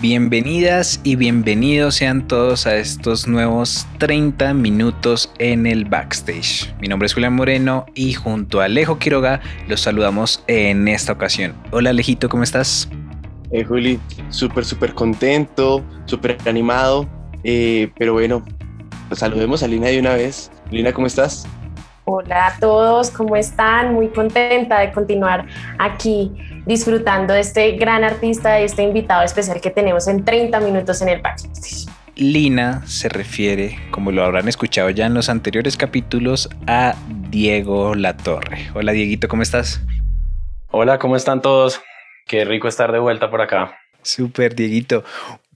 Bienvenidas y bienvenidos sean todos a estos nuevos 30 minutos en el backstage. Mi nombre es Julián Moreno y junto a Alejo Quiroga los saludamos en esta ocasión. Hola Alejito, ¿cómo estás? Eh, Juli, súper, súper contento, súper animado. Eh, pero bueno, pues saludemos a Lina de una vez. Lina, ¿cómo estás? Hola a todos, ¿cómo están? Muy contenta de continuar aquí disfrutando de este gran artista, de este invitado especial que tenemos en 30 minutos en el backstage. Lina se refiere, como lo habrán escuchado ya en los anteriores capítulos, a Diego Latorre. Hola Dieguito, ¿cómo estás? Hola, ¿cómo están todos? Qué rico estar de vuelta por acá. Súper, Dieguito.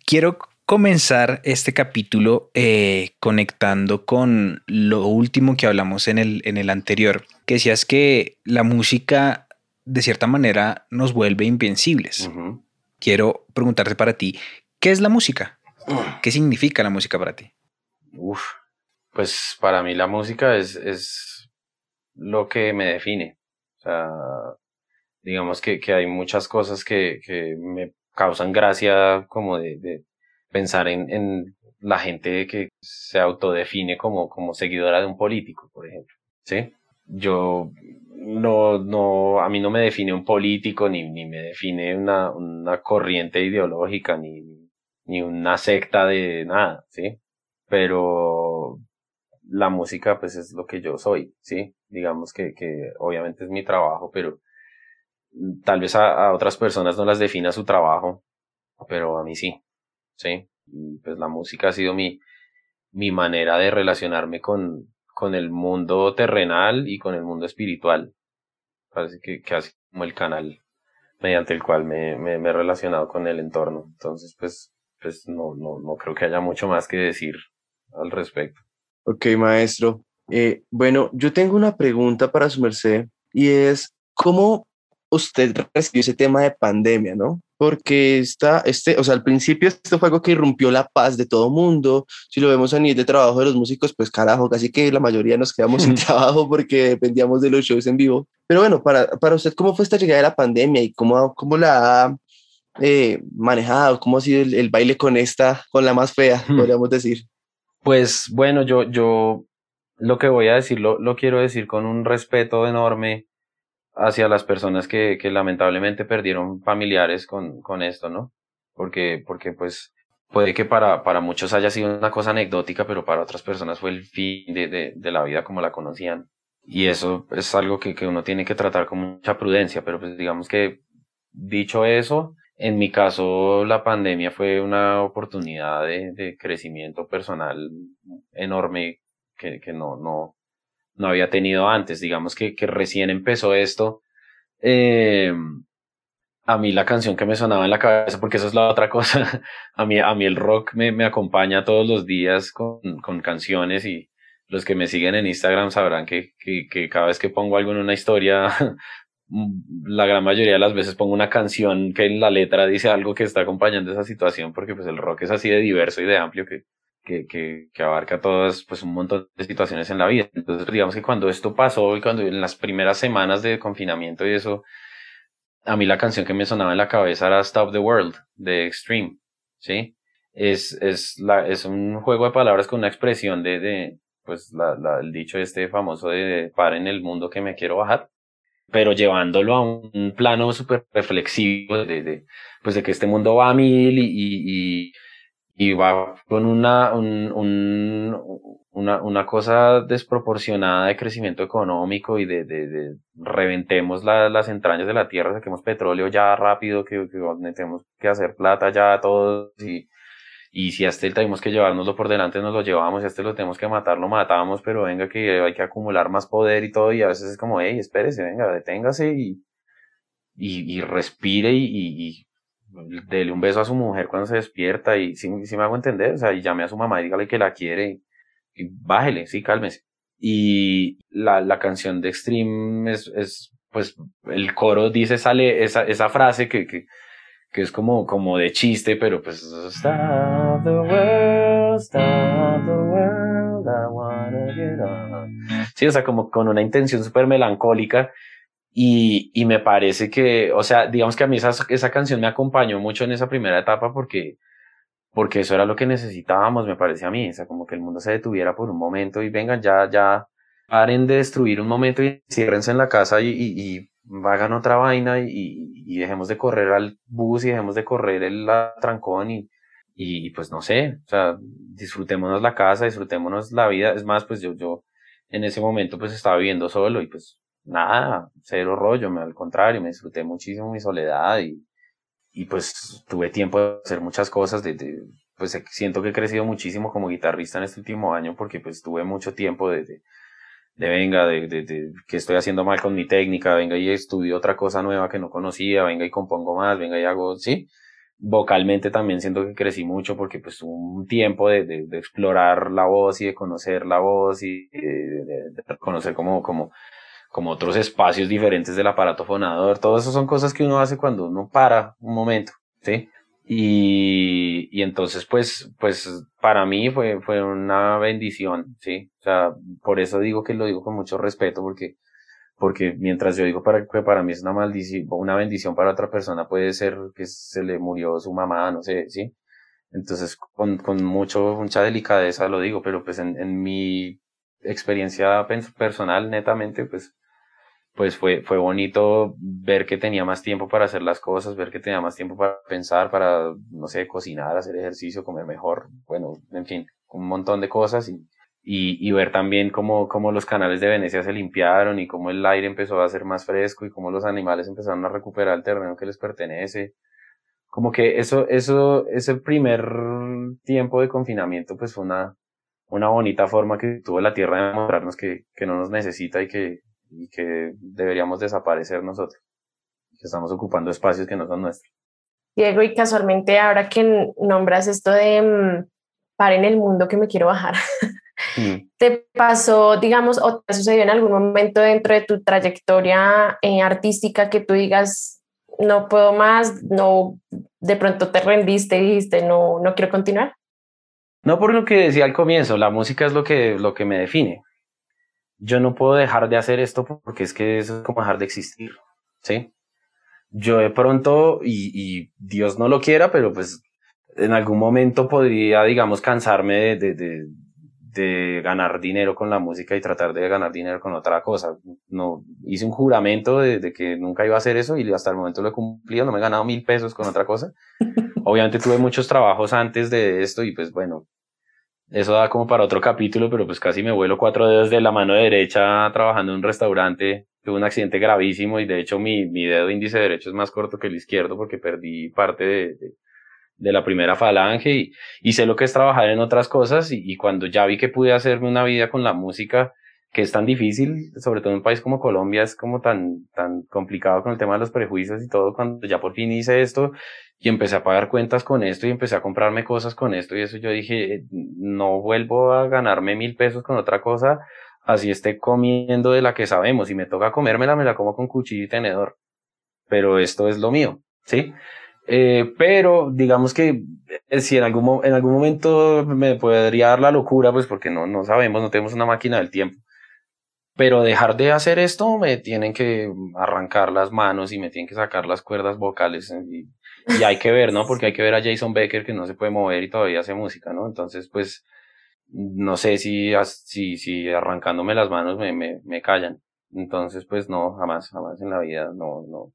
Quiero comenzar este capítulo eh, conectando con lo último que hablamos en el, en el anterior, que decías que la música de cierta manera nos vuelve invencibles. Quiero preguntarte para ti, ¿qué es la música? ¿Qué significa la música para ti? Uf, pues para mí la música es, es lo que me define. O sea, digamos que, que hay muchas cosas que, que me causan gracia como de pensar en, en la gente que se autodefine como, como seguidora de un político, por ejemplo. ¿Sí? Yo no, no, a mí no me define un político, ni, ni me define una, una corriente ideológica, ni, ni una secta de nada, ¿sí? Pero la música, pues es lo que yo soy, ¿sí? Digamos que, que obviamente es mi trabajo, pero tal vez a, otras personas no las defina su trabajo, pero a mí sí, ¿sí? Y pues la música ha sido mi, mi manera de relacionarme con, con el mundo terrenal y con el mundo espiritual. Parece que, que como el canal mediante el cual me, me, me, he relacionado con el entorno. Entonces, pues, pues no, no, no creo que haya mucho más que decir al respecto. Ok, maestro. Eh, bueno, yo tengo una pregunta para su merced y es, ¿cómo usted recibió ese tema de pandemia, no? porque está, este, o sea, al principio esto fue algo que irrumpió la paz de todo mundo. Si lo vemos a nivel de trabajo de los músicos, pues carajo, casi que la mayoría nos quedamos sin trabajo porque dependíamos de los shows en vivo. Pero bueno, para, para usted, ¿cómo fue esta llegada de la pandemia y cómo, cómo la ha eh, manejado? ¿Cómo ha sido el, el, baile con esta, con la más fea, hmm. podríamos decir? Pues bueno, yo, yo lo que voy a decir lo, lo quiero decir con un respeto enorme hacia las personas que, que lamentablemente perdieron familiares con, con esto, ¿no? Porque, porque pues puede que para, para muchos haya sido una cosa anecdótica, pero para otras personas fue el fin de, de, de la vida como la conocían. Y eso es algo que, que uno tiene que tratar con mucha prudencia, pero pues digamos que dicho eso, en mi caso la pandemia fue una oportunidad de, de crecimiento personal enorme que, que no, no, no había tenido antes. Digamos que, que recién empezó esto. Eh, a mí la canción que me sonaba en la cabeza, porque eso es la otra cosa, a mí, a mí el rock me, me acompaña todos los días con, con canciones y los que me siguen en Instagram sabrán que, que, que cada vez que pongo algo en una historia, la gran mayoría de las veces pongo una canción que en la letra dice algo que está acompañando esa situación, porque pues el rock es así de diverso y de amplio que, que, que, que, abarca todas, pues un montón de situaciones en la vida. Entonces, digamos que cuando esto pasó y cuando en las primeras semanas de confinamiento y eso, a mí la canción que me sonaba en la cabeza era Stop the World de Extreme, ¿sí? Es, es, la, es un juego de palabras con una expresión de, de pues la, la, el dicho este famoso de para en el mundo que me quiero bajar, pero llevándolo a un plano súper reflexivo de, de, pues de que este mundo va a mil y, y, y y va con una, un, un, una, una cosa desproporcionada de crecimiento económico y de, de, de reventemos la, las entrañas de la tierra, saquemos petróleo ya rápido, que, que tenemos que hacer plata ya todos y, y si este tenemos que llevárnoslo por delante, nos lo llevamos, si este lo tenemos que matar, lo matamos, pero venga que hay que acumular más poder y todo, y a veces es como, hey, espérese, venga, deténgase y, y, y respire y, y dele un beso a su mujer cuando se despierta y si, me hago entender, o sea, y llame a su mamá y dígale que la quiere y, bájele, sí, cálmese. Y la, la canción de Extreme es, es, pues, el coro dice, sale esa, esa frase que, que, que es como, como de chiste, pero pues, the. Sí, o sea, como con una intención súper melancólica y, y me parece que, o sea, digamos que a mí esa, esa canción me acompañó mucho en esa primera etapa porque, porque eso era lo que necesitábamos, me parece a mí, o sea, como que el mundo se detuviera por un momento y vengan, ya, ya, paren de destruir un momento y ciérrense en la casa y, y, hagan otra vaina y, y, dejemos de correr al bus y dejemos de correr el trancón y, y pues no sé, o sea, disfrutémonos la casa, disfrutémonos la vida, es más, pues yo, yo en ese momento pues estaba viviendo solo y pues nada, cero rollo, al contrario, me disfruté muchísimo mi soledad y, y pues tuve tiempo de hacer muchas cosas, de, de, pues siento que he crecido muchísimo como guitarrista en este último año porque pues tuve mucho tiempo de, de, de venga, de, de, que estoy haciendo mal con mi técnica, venga y estudio otra cosa nueva que no conocía, venga y compongo más, venga y hago, sí. Vocalmente también siento que crecí mucho porque pues tuve un tiempo de, explorar la voz y de conocer la voz y de, de conocer como, como como otros espacios diferentes del aparato fonador. Todo eso son cosas que uno hace cuando uno para un momento, ¿sí? Y, y entonces, pues, pues, para mí fue, fue una bendición, ¿sí? O sea, por eso digo que lo digo con mucho respeto, porque, porque mientras yo digo para, que para mí es una maldición, una bendición para otra persona puede ser que se le murió su mamá, no sé, ¿sí? Entonces, con, con mucho, mucha delicadeza lo digo, pero pues en, en mi experiencia personal, netamente, pues, pues fue, fue bonito ver que tenía más tiempo para hacer las cosas, ver que tenía más tiempo para pensar, para, no sé, cocinar, hacer ejercicio, comer mejor, bueno, en fin, un montón de cosas y, y, y ver también cómo, cómo los canales de Venecia se limpiaron y cómo el aire empezó a ser más fresco y cómo los animales empezaron a recuperar el terreno que les pertenece. Como que eso, eso, ese primer tiempo de confinamiento, pues fue una, una bonita forma que tuvo la Tierra de mostrarnos que, que no nos necesita y que, y que deberíamos desaparecer nosotros, que estamos ocupando espacios que no son nuestros. Diego, y casualmente ahora que nombras esto de mm, para en el mundo que me quiero bajar, mm. ¿te pasó, digamos, o te sucedió en algún momento dentro de tu trayectoria eh, artística que tú digas, no puedo más, no, de pronto te rendiste y dijiste, no, no quiero continuar? No por lo que decía al comienzo, la música es lo que, lo que me define yo no puedo dejar de hacer esto porque es que eso es como dejar de existir, ¿sí? Yo de pronto, y, y Dios no lo quiera, pero pues en algún momento podría, digamos, cansarme de, de, de, ganar dinero con la música y tratar de ganar dinero con otra cosa. No, hice un juramento de, de, que nunca iba a hacer eso y hasta el momento lo he cumplido, no me he ganado mil pesos con otra cosa. Obviamente tuve muchos trabajos antes de esto y pues bueno, eso da como para otro capítulo, pero pues casi me vuelo cuatro dedos de la mano derecha trabajando en un restaurante. Tuve un accidente gravísimo y de hecho mi, mi dedo índice derecho es más corto que el izquierdo porque perdí parte de, de, la primera falange y, y, sé lo que es trabajar en otras cosas y, y cuando ya vi que pude hacerme una vida con la música, que es tan difícil, sobre todo en un país como Colombia, es como tan, tan complicado con el tema de los prejuicios y todo, cuando ya por fin hice esto y empecé a pagar cuentas con esto y empecé a comprarme cosas con esto y eso yo dije, no vuelvo a ganarme mil pesos con otra cosa, así esté comiendo de la que sabemos y me toca comérmela, me la como con cuchillo y tenedor, pero esto es lo mío, ¿sí? Eh, pero digamos que eh, si en algún, en algún momento me podría dar la locura, pues porque no, no sabemos, no tenemos una máquina del tiempo pero dejar de hacer esto me tienen que arrancar las manos y me tienen que sacar las cuerdas vocales y, y, hay que ver, ¿no? Porque hay que ver a Jason Becker que no se puede mover y todavía hace música, ¿no? Entonces, pues, no sé si, si, si arrancándome las manos me, me, me callan. Entonces, pues no, jamás, jamás en la vida, no, no,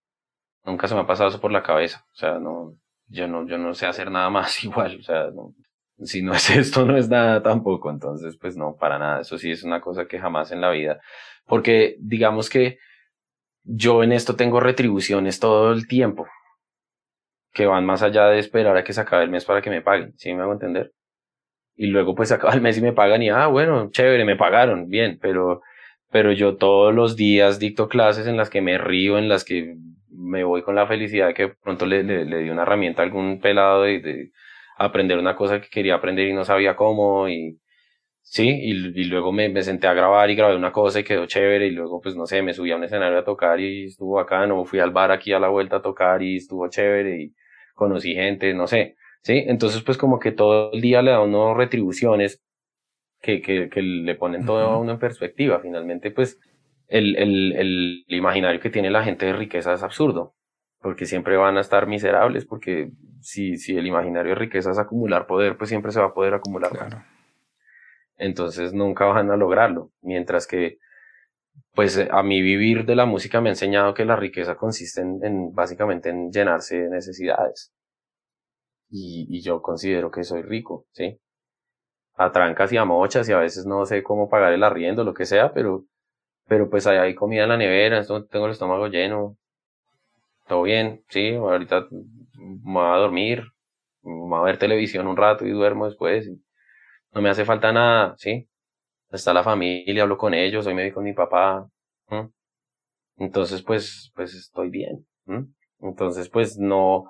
nunca se me ha pasado eso por la cabeza. O sea, no, yo no, yo no sé hacer nada más igual, o sea, no, si no es esto, no es nada tampoco. Entonces, pues no, para nada. Eso sí es una cosa que jamás en la vida. Porque digamos que yo en esto tengo retribuciones todo el tiempo que van más allá de esperar a que se acabe el mes para que me paguen. ¿Sí me hago entender? Y luego pues se acaba el mes y me pagan y, ah, bueno, chévere, me pagaron, bien, pero, pero yo todos los días dicto clases en las que me río, en las que me voy con la felicidad de que pronto le, le, le di una herramienta a algún pelado de, de, aprender una cosa que quería aprender y no sabía cómo y sí, y, y luego me, me, senté a grabar y grabé una cosa y quedó chévere y luego pues no sé, me subí a un escenario a tocar y estuvo bacano, fui al bar aquí a la vuelta a tocar y estuvo chévere y conocí gente, no sé, sí, entonces pues como que todo el día le da uno retribuciones que, que, que le ponen todo a uno en perspectiva, finalmente pues el, el, el imaginario que tiene la gente de riqueza es absurdo, porque siempre van a estar miserables, porque si, si el imaginario de riqueza es acumular poder, pues siempre se va a poder acumular. Claro. Entonces nunca van a lograrlo, mientras que pues a mi vivir de la música me ha enseñado que la riqueza consiste en, en básicamente en llenarse de necesidades. Y, y, yo considero que soy rico, ¿sí? A trancas y a mochas y a veces no sé cómo pagar el arriendo, lo que sea, pero pero pues ahí hay comida en la nevera, tengo el estómago lleno, todo bien, sí, ahorita me voy a dormir, me voy a ver televisión un rato y duermo después, no me hace falta nada, sí, está la familia, hablo con ellos, hoy me vi con mi papá, entonces pues, pues estoy bien, entonces pues no,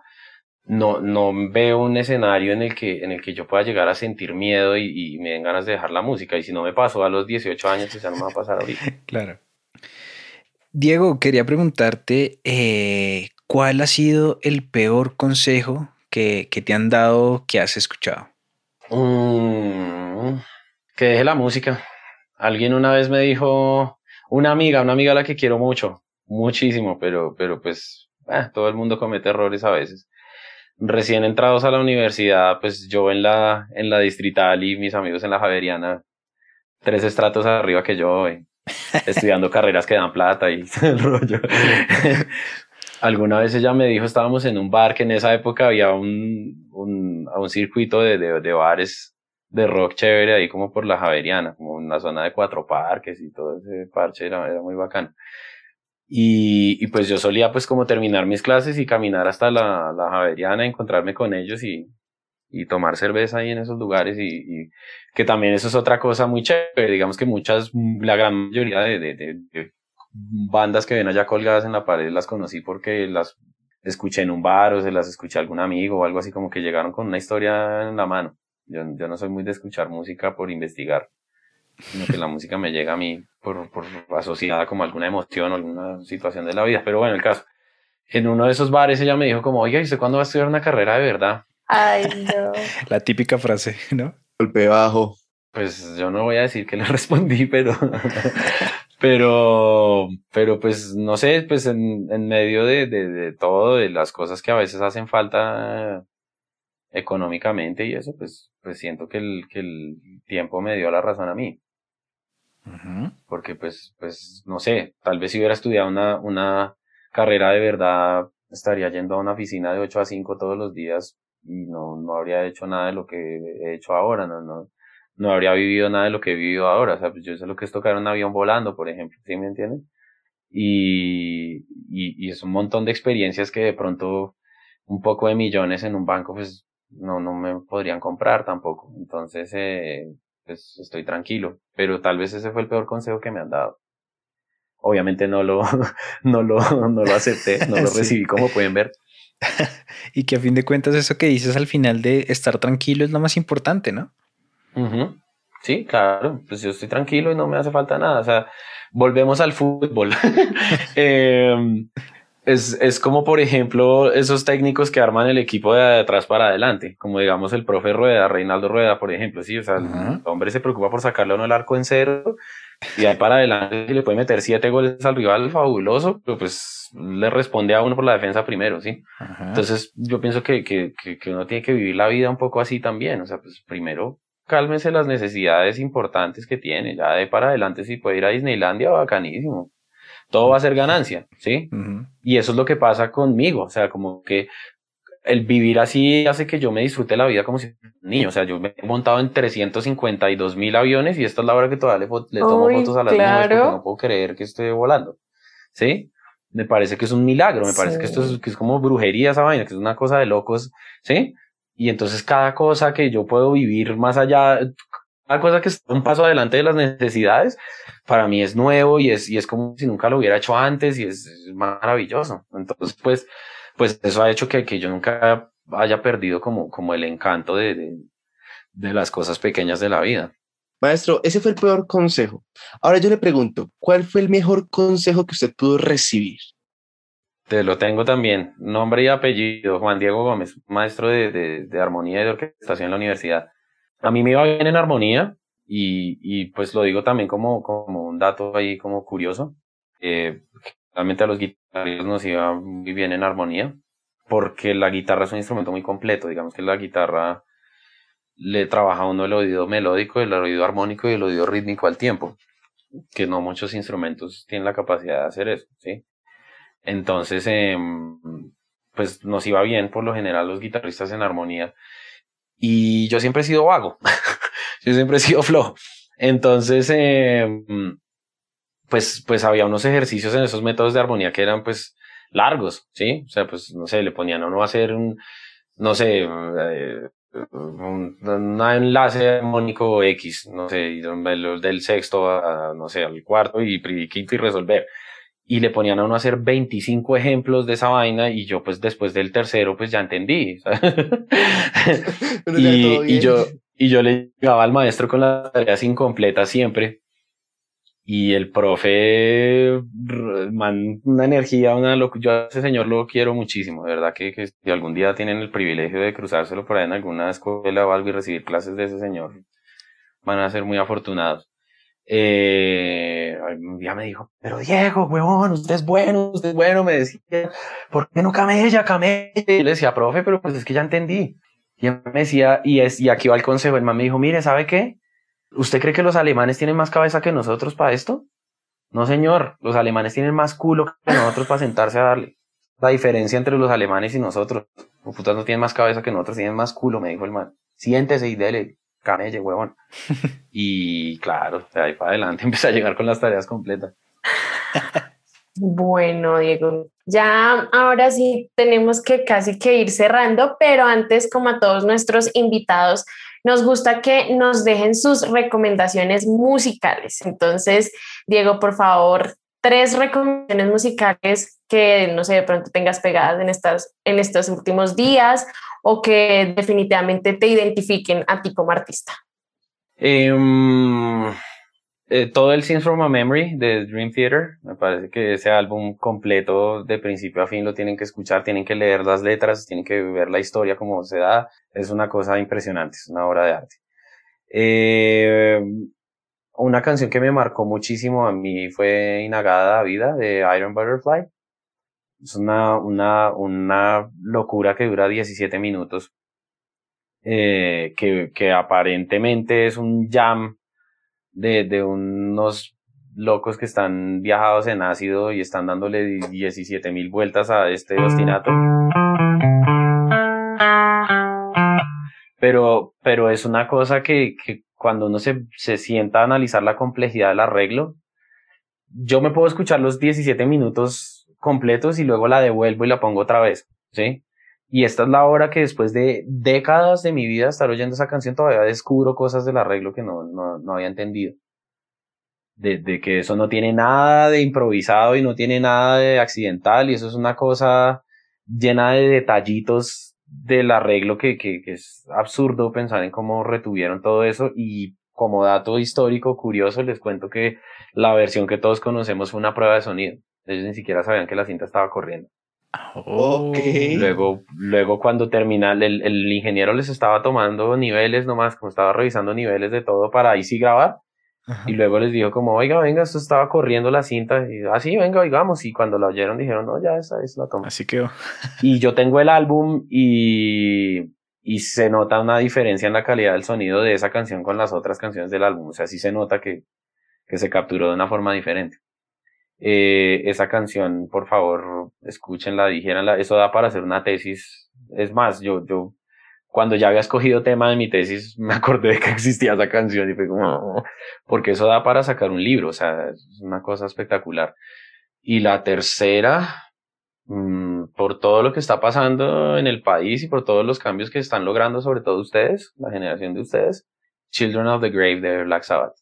no, no veo un escenario en el que, en el que yo pueda llegar a sentir miedo y, y me den ganas de dejar la música. Y si no me pasó a los 18 años, ya no me va a pasar ahorita. claro. Diego, quería preguntarte, eh, ¿cuál ha sido el peor consejo que, que, te han dado que has escuchado? Mm, que deje la música. Alguien una vez me dijo, una amiga, una amiga a la que quiero mucho, muchísimo, pero, pero pues eh, todo el mundo comete errores a veces recién entrados a la universidad, pues yo en la, en la distrital y mis amigos en la Javeriana, tres estratos arriba que yo, estudiando carreras que dan plata y el rollo. Alguna vez ella me dijo, estábamos en un bar que en esa época había un, un, circuito de, de, bares de rock chévere ahí como por la Javeriana, como una zona de cuatro parques y todo ese parche era, era muy bacano. Y, y, pues yo solía pues como terminar mis clases y caminar hasta la, la Javeriana, encontrarme con ellos y, y tomar cerveza ahí en esos lugares y, y, que también eso es otra cosa muy chévere, digamos que muchas, la gran mayoría de, de, de, bandas que ven allá colgadas en la pared las conocí porque las escuché en un bar o se las escuché a algún amigo o algo así como que llegaron con una historia en la mano. Yo, yo no soy muy de escuchar música por investigar sino que la música me llega a mí por, por asociada como alguna emoción o alguna situación de la vida. Pero bueno, el caso, en uno de esos bares ella me dijo como, oiga, ¿y usted cuándo va a estudiar una carrera de verdad? Ay, no. La típica frase, ¿no? Golpe bajo. Pues yo no voy a decir que le respondí, pero, pero, pero pues no sé, pues en, en medio de, de, de todo, de las cosas que a veces hacen falta económicamente y eso, pues, pues siento que el, que el tiempo me dio la razón a mí. Porque pues, pues, no sé, tal vez si hubiera estudiado una, una carrera de verdad, estaría yendo a una oficina de 8 a 5 todos los días y no, no habría hecho nada de lo que he hecho ahora, no, no, no habría vivido nada de lo que he vivido ahora. O sea, pues yo sé lo que es tocar un avión volando, por ejemplo, ¿sí me entienden? Y, y, y es un montón de experiencias que de pronto un poco de millones en un banco, pues no, no me podrían comprar tampoco. Entonces, eh, pues estoy tranquilo. Pero tal vez ese fue el peor consejo que me han dado. Obviamente no lo, no lo, no lo acepté, no lo recibí como pueden ver. y que a fin de cuentas eso que dices al final de estar tranquilo es lo más importante, ¿no? Sí, claro, pues yo estoy tranquilo y no me hace falta nada. O sea, volvemos al fútbol. eh, es, es como, por ejemplo, esos técnicos que arman el equipo de atrás para adelante, como digamos el profe Rueda, Reinaldo Rueda, por ejemplo, sí, o sea, el hombre se preocupa por sacarle uno el arco en cero y ahí para adelante le puede meter siete goles al rival, fabuloso, pero pues le responde a uno por la defensa primero, ¿sí? Entonces yo pienso que, que, que, uno tiene que vivir la vida un poco así también, o sea, pues primero cálmese las necesidades importantes que tiene, ya de para adelante si puede ir a Disneylandia, bacanísimo todo va a ser ganancia, ¿sí? Y eso es lo que pasa conmigo, o sea, como que el vivir así hace que yo me disfrute la vida como si fuera un niño, o sea, yo me he montado en 352 mil aviones y esta es la hora que todavía le, tomo fotos a las claro. porque no puedo creer que esté volando, ¿sí? Me parece que es un milagro, me parece que esto es, que es como brujería esa vaina, que es una cosa de locos, ¿sí? Y entonces cada cosa que yo puedo vivir más allá, cada cosa que está un paso adelante de las necesidades, para mí es nuevo y es, y es como si nunca lo hubiera hecho antes y es, maravilloso. Entonces, pues, pues eso ha hecho que, que yo nunca haya perdido como, como el encanto de, de, de las cosas pequeñas de la vida. Maestro, ese fue el peor consejo. Ahora yo le pregunto, ¿cuál fue el mejor consejo que usted pudo recibir? Te lo tengo también. Nombre y apellido, Juan Diego Gómez, maestro de, de, de armonía y de orquestación en la universidad. A mí me iba bien en armonía y, y pues lo digo también como, como un dato ahí como curioso. Eh, realmente a los guitarristas nos iba muy bien en armonía porque la guitarra es un instrumento muy completo. Digamos que la guitarra le trabaja uno el oído melódico, el oído armónico y el oído rítmico al tiempo, que no muchos instrumentos tienen la capacidad de hacer eso, ¿sí? Entonces, em, pues nos iba bien por lo general los guitarristas en armonía. Y yo siempre he sido vago, yo siempre he sido flojo. Entonces, em, pues, pues había unos ejercicios en esos métodos de armonía que eran pues largos, ¿sí? O sea, pues no sé, le ponían a uno a hacer un, no sé, eh, un, enlace armónico X, no sé, del sexto a, no sé, al cuarto y quinto y resolver y le ponían a uno a hacer 25 ejemplos de esa vaina y yo pues después del tercero pues ya entendí. y, y, yo, y yo le llegaba al maestro con las tareas incompletas siempre y el profe, man, una energía, una yo a ese señor lo quiero muchísimo, de verdad que, que si algún día tienen el privilegio de cruzárselo por ahí en alguna escuela o algo y recibir clases de ese señor, van a ser muy afortunados eh, un día me dijo, pero Diego, huevón, usted es bueno, usted es bueno, me decía, ¿por qué no camella, camella? Y le decía, profe, pero pues es que ya entendí. Y me decía, y, es, y aquí va el consejo, el man me dijo, mire, ¿sabe qué? ¿Usted cree que los alemanes tienen más cabeza que nosotros para esto? No, señor, los alemanes tienen más culo que nosotros para sentarse a darle. La diferencia entre los alemanes y nosotros, los putas no tienen más cabeza que nosotros, tienen más culo, me dijo el man. Siéntese y dele camelle, huevón. y claro, de ahí para adelante empecé a llegar con las tareas completas. Bueno, Diego, ya ahora sí tenemos que casi que ir cerrando, pero antes, como a todos nuestros invitados, nos gusta que nos dejen sus recomendaciones musicales. Entonces, Diego, por favor, tres recomendaciones musicales que, no sé, de pronto tengas pegadas en, estas, en estos últimos días o que definitivamente te identifiquen a ti como artista? Em, eh, todo el Scenes from a Memory de Dream Theater, me parece que ese álbum completo de principio a fin lo tienen que escuchar, tienen que leer las letras, tienen que ver la historia como se da, es una cosa impresionante, es una obra de arte. Em, una canción que me marcó muchísimo a mí fue Inagada Vida de Iron Butterfly. Es una, una, una locura que dura 17 minutos. Eh, que, que aparentemente es un jam de, de unos locos que están viajados en ácido y están dándole 17 mil vueltas a este ostinato. Pero, pero es una cosa que, que cuando uno se, se sienta a analizar la complejidad del arreglo, yo me puedo escuchar los 17 minutos completos y luego la devuelvo y la pongo otra vez, ¿sí? Y esta es la hora que después de décadas de mi vida estar oyendo esa canción todavía descubro cosas del arreglo que no, no, no había entendido. De, de, que eso no tiene nada de improvisado y no tiene nada de accidental y eso es una cosa llena de detallitos del arreglo que, que, que es absurdo pensar en cómo retuvieron todo eso y como dato histórico curioso les cuento que la versión que todos conocemos fue una prueba de sonido. Ellos ni siquiera sabían que la cinta estaba corriendo. Luego, luego cuando termina, el, el, ingeniero les estaba tomando niveles nomás, como estaba revisando niveles de todo para ahí sí grabar. Y luego les dijo como, oiga, venga, esto estaba corriendo la cinta. Y así, ah, venga, oigamos. Y cuando la oyeron dijeron, no, ya esa es la toma. Así quedó. y yo tengo el álbum y, y se nota una diferencia en la calidad del sonido de esa canción con las otras canciones del álbum. O sea, sí se nota que, que se capturó de una forma diferente. Eh, esa canción, por favor, escúchenla, dijéranla, eso da para hacer una tesis. Es más, yo, yo, cuando ya había escogido tema de mi tesis, me acordé de que existía esa canción y fue como, porque eso da para sacar un libro, o sea, es una cosa espectacular. Y la tercera, mm, por todo lo que está pasando en el país y por todos los cambios que están logrando, sobre todo ustedes, la generación de ustedes, Children of the Grave de Black Sabbath.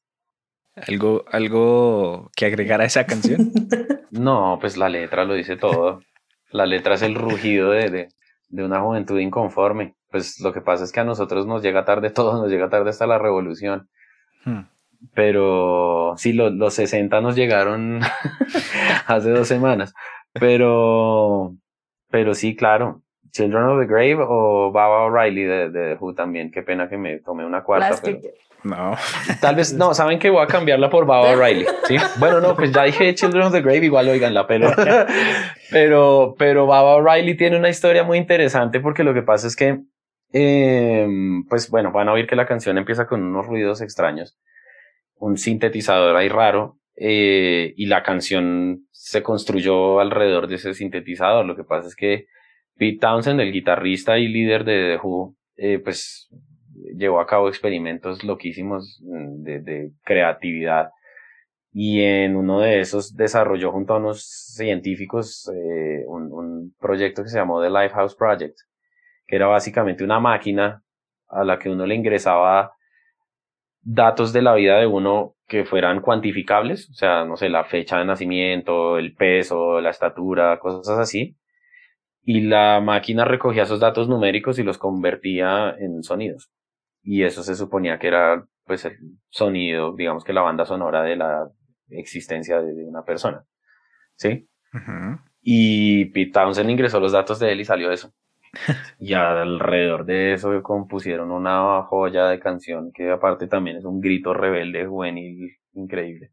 ¿Algo, algo que agregar a esa canción? no, pues la letra lo dice todo. La letra es el rugido de, de, una juventud inconforme. Pues lo que pasa es que a nosotros nos llega tarde todo, nos llega tarde hasta la revolución. Hmm. Pero sí, los 60 nos llegaron hace dos semanas. Pero, pero sí, claro. Children of the Grave o Baba O'Reilly de, de Who también. Qué pena que me tomé una cuarta. No. Tal vez, no, saben que voy a cambiarla por Baba O'Reilly. ¿sí? Bueno, no, pues ya dije Children of the Grave, igual oiganla, pero, pero, pero Baba O'Reilly tiene una historia muy interesante porque lo que pasa es que, em, pues bueno, van a oír que la canción empieza con unos ruidos extraños, un sintetizador ahí raro, eh, y la canción se construyó alrededor de ese sintetizador. Lo que pasa es que Pete Townsend, el guitarrista y líder de The Who, eh, pues llevó a cabo experimentos loquísimos mm, de, creatividad. Y en uno de esos desarrolló junto a unos científicos eh, un, un, proyecto que se llamó The Lifehouse Project, que era básicamente una máquina a la que uno le ingresaba datos de la vida de uno que fueran cuantificables, o sea, no sé, la fecha de nacimiento, el peso, la estatura, cosas así, y la máquina recogía esos datos numéricos y los convertía en sonidos y eso se suponía que era pues el sonido, digamos que la banda sonora de la existencia de, una persona. ¿Sí? Y Pete Townsend ingresó los datos de él y salió eso. y alrededor de eso compusieron una joya de canción que aparte también es un grito rebelde, juvenil, increíble.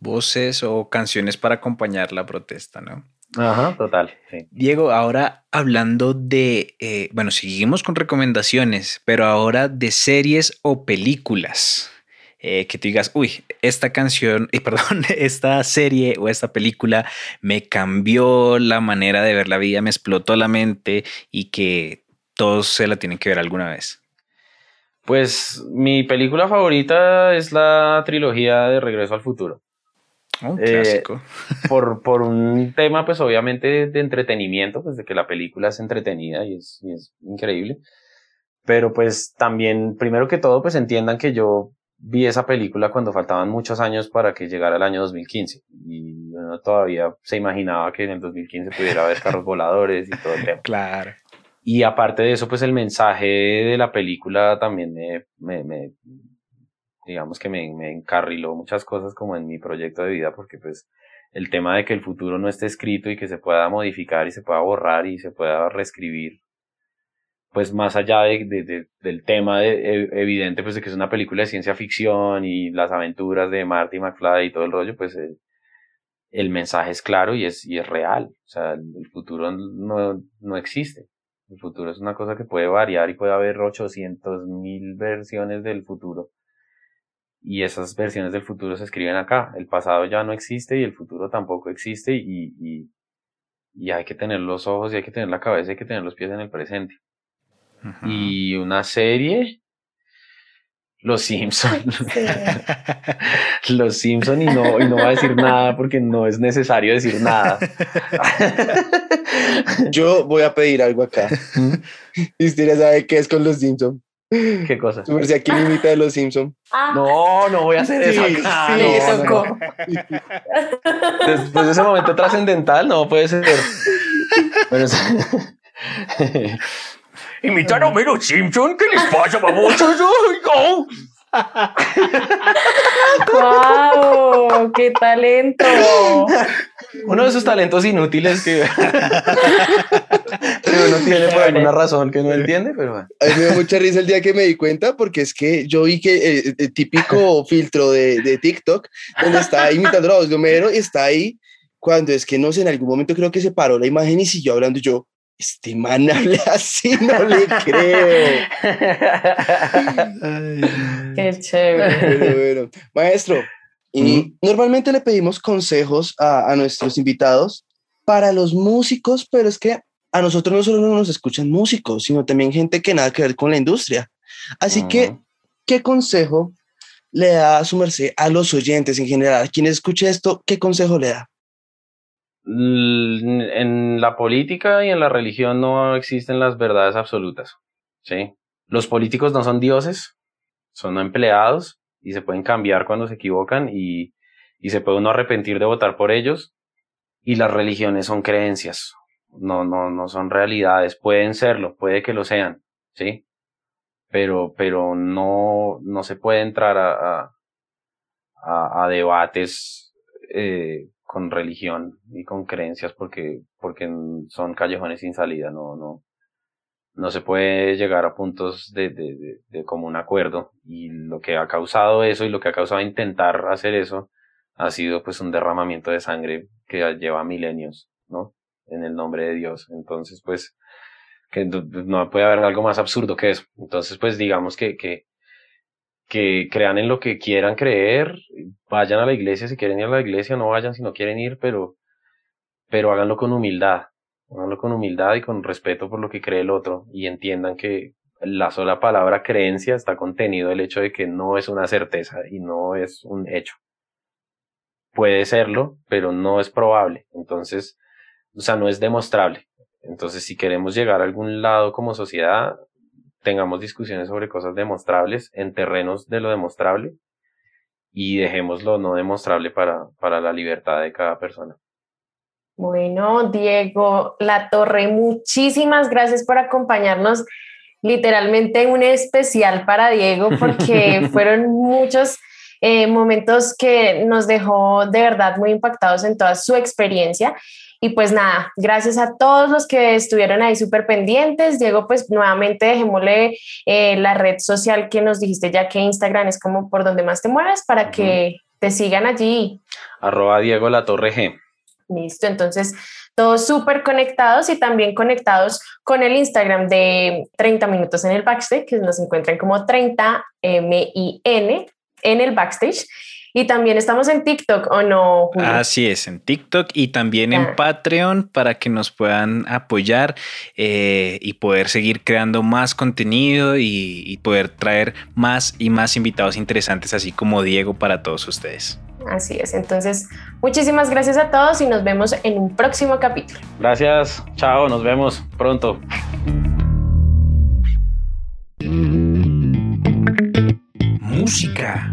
Voces o canciones para acompañar la protesta, ¿no? Ajá, total. Diego, ahora hablando de, eh, bueno, seguimos con recomendaciones, pero ahora de series o películas. Eh, que tú digas, uy, esta canción, y perdón, esta serie o esta película me cambió la manera de ver la vida, me explotó la mente y que todos se la tienen que ver alguna vez. Pues mi película favorita es la trilogía de Regreso al Futuro. Oh, clásico. por, por un tema, pues obviamente de entretenimiento, pues de que la película es entretenida y es, y es increíble. Pero pues también, primero que todo, pues entiendan que yo vi esa película cuando faltaban muchos años para que llegara el año 2015. Y uno todavía se imaginaba que en el 2015 pudiera haber carros voladores y todo el tema. Claro. Y aparte de eso, pues el mensaje de la película también me, me, me digamos que me, me encarriló muchas cosas como en mi proyecto de vida, porque pues el tema de que el futuro no esté escrito y que se pueda modificar y se pueda borrar y se pueda reescribir, pues más allá de, de, del tema e, evidente pues de que es una película de ciencia ficción y las aventuras de Marty McFly y todo el rollo, pues el, el mensaje es claro y es, y es real. O sea, el, futuro no, no existe. El futuro es una cosa que puede variar y puede haber 800 mil versiones del futuro y esas versiones del futuro se escriben acá. El pasado ya no existe y el futuro tampoco existe y, y, y hay que tener los ojos y hay que tener la cabeza y hay que tener los pies en el presente. Y una serie, Los Simpson. los Simpson y no, y no va a decir nada porque no es necesario decir nada. Yo voy a pedir algo acá. ¿Y usted sabe qué es con los Simpson? ¿Qué cosa? Si aquí limita de los Simpsons. Ah. No, no voy a hacer eso. Acá. Sí, no, Después de ese momento trascendental, no puede ser. Pero Imitan a Homero Simpson, ¿qué les pasa, babosos? ¡Wow! ¡Qué talento! Uno de esos talentos inútiles que, uno tiene por alguna razón que no entiende, pero A mí me dio mucha risa el día que me di cuenta porque es que yo vi que el, eh, eh, típico filtro de, de, TikTok donde está imitando la voz de Homero y está ahí cuando es que no sé, en algún momento creo que se paró la imagen y siguió hablando yo este man habla así, no le creo. Qué chévere. Maestro, y normalmente le pedimos consejos a, a, nuestros invitados para los músicos, pero es que a nosotros no solo no nos escuchan músicos, sino también gente que nada que ver con la industria. Así que, ¿qué consejo le da a su merced a los oyentes en general? Quien escuche esto, ¿qué consejo le da? en la política y en la religión no existen las verdades absolutas. ¿sí? Los políticos no son dioses, son empleados y se pueden cambiar cuando se equivocan y, y se puede uno arrepentir de votar por ellos. Y las religiones son creencias, no, no, no son realidades, pueden serlo, puede que lo sean, ¿sí? Pero, pero no, no se puede entrar a, a, a debates eh, con religión y con creencias porque, porque son callejones sin salida, no, no, no se puede llegar a puntos de, de, de, común acuerdo y lo que ha causado eso y lo que ha causado intentar hacer eso ha sido pues un derramamiento de sangre que lleva milenios, ¿no? En el nombre de Dios. Entonces pues que no puede haber algo más absurdo que eso. Entonces pues digamos que, que, que crean en lo que quieran creer, vayan a la iglesia si quieren ir a la iglesia, no vayan si no quieren ir, pero, pero háganlo con humildad, háganlo con humildad y con respeto por lo que cree el otro y entiendan que la sola palabra creencia está contenido el hecho de que no es una certeza y no es un hecho. Puede serlo, pero no es probable. Entonces, o sea, no es demostrable. Entonces, si queremos llegar a algún lado como sociedad, tengamos discusiones sobre cosas demostrables en terrenos de lo demostrable y dejemos lo no demostrable para, para la libertad de cada persona. Bueno, Diego La Torre, muchísimas gracias por acompañarnos. Literalmente un especial para Diego porque fueron muchos eh, momentos que nos dejó de verdad muy impactados en toda su experiencia. Y pues nada, gracias a todos los que estuvieron ahí súper pendientes. Diego, pues nuevamente dejémosle eh, la red social que nos dijiste ya que Instagram es como por donde más te mueves para que te sigan allí. Arroba Diego La Torre G. Listo, entonces todos súper conectados y también conectados con el Instagram de 30 minutos en el backstage, que nos encuentran como 30 M-I-N en el backstage. Y también estamos en TikTok, ¿o no? Así es, en TikTok y también en ah. Patreon para que nos puedan apoyar eh, y poder seguir creando más contenido y, y poder traer más y más invitados interesantes, así como Diego, para todos ustedes. Así es, entonces muchísimas gracias a todos y nos vemos en un próximo capítulo. Gracias, chao, nos vemos pronto. Música